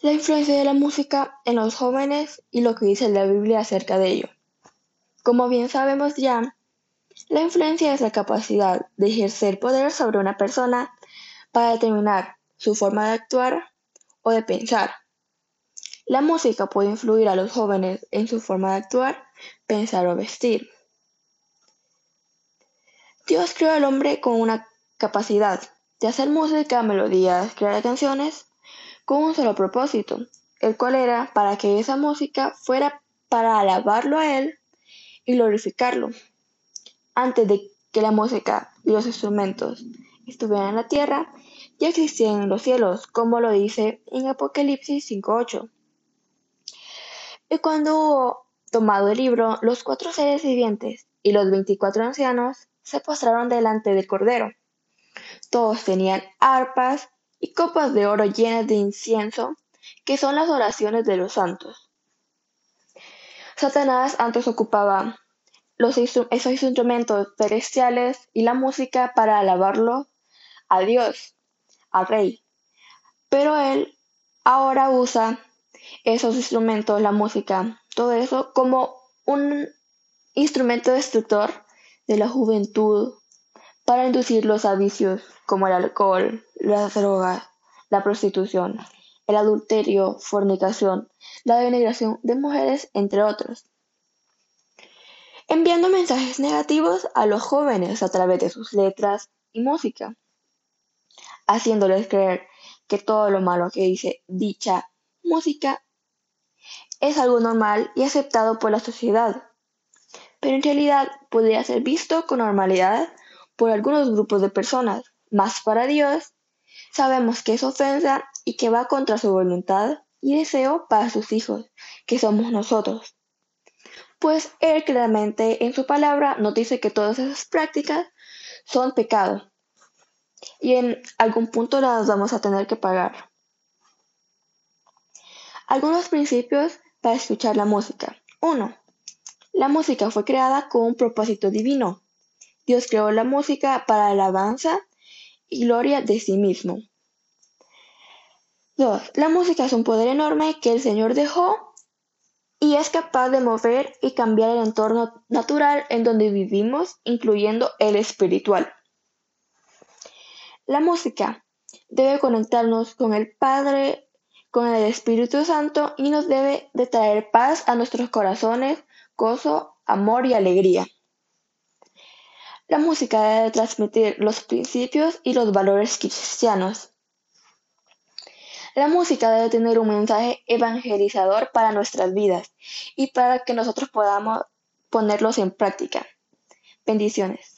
La influencia de la música en los jóvenes y lo que dice la Biblia acerca de ello. Como bien sabemos ya, la influencia es la capacidad de ejercer poder sobre una persona para determinar su forma de actuar o de pensar. La música puede influir a los jóvenes en su forma de actuar, pensar o vestir. Dios creó al hombre con una capacidad de hacer música, melodías, crear canciones, con un solo propósito, el cual era para que esa música fuera para alabarlo a Él y glorificarlo. Antes de que la música y los instrumentos estuvieran en la tierra, ya existían en los cielos, como lo dice en Apocalipsis 5.8. Y cuando hubo tomado el libro, los cuatro seres vivientes y los veinticuatro ancianos se postraron delante del Cordero. Todos tenían arpas y copas de oro llenas de incienso, que son las oraciones de los santos. Satanás antes ocupaba los esos instrumentos celestiales y la música para alabarlo a Dios, al Rey. Pero él ahora usa esos instrumentos, la música, todo eso como un instrumento destructor de la juventud para inducirlos a vicios como el alcohol, las drogas, la prostitución, el adulterio, fornicación, la denigración de mujeres, entre otros. Enviando mensajes negativos a los jóvenes a través de sus letras y música, haciéndoles creer que todo lo malo que dice dicha música es algo normal y aceptado por la sociedad, pero en realidad podría ser visto con normalidad por algunos grupos de personas, más para Dios sabemos que es ofensa y que va contra su voluntad y deseo para sus hijos, que somos nosotros pues Él claramente en su palabra nos dice que todas esas prácticas son pecado y en algún punto las vamos a tener que pagar. Algunos principios para escuchar la música. 1. La música fue creada con un propósito divino. Dios creó la música para alabanza y gloria de sí mismo. 2. La música es un poder enorme que el Señor dejó y es capaz de mover y cambiar el entorno natural en donde vivimos, incluyendo el espiritual. La música debe conectarnos con el Padre, con el Espíritu Santo y nos debe de traer paz a nuestros corazones, gozo, amor y alegría. La música debe transmitir los principios y los valores cristianos. La música debe tener un mensaje evangelizador para nuestras vidas y para que nosotros podamos ponerlos en práctica. Bendiciones.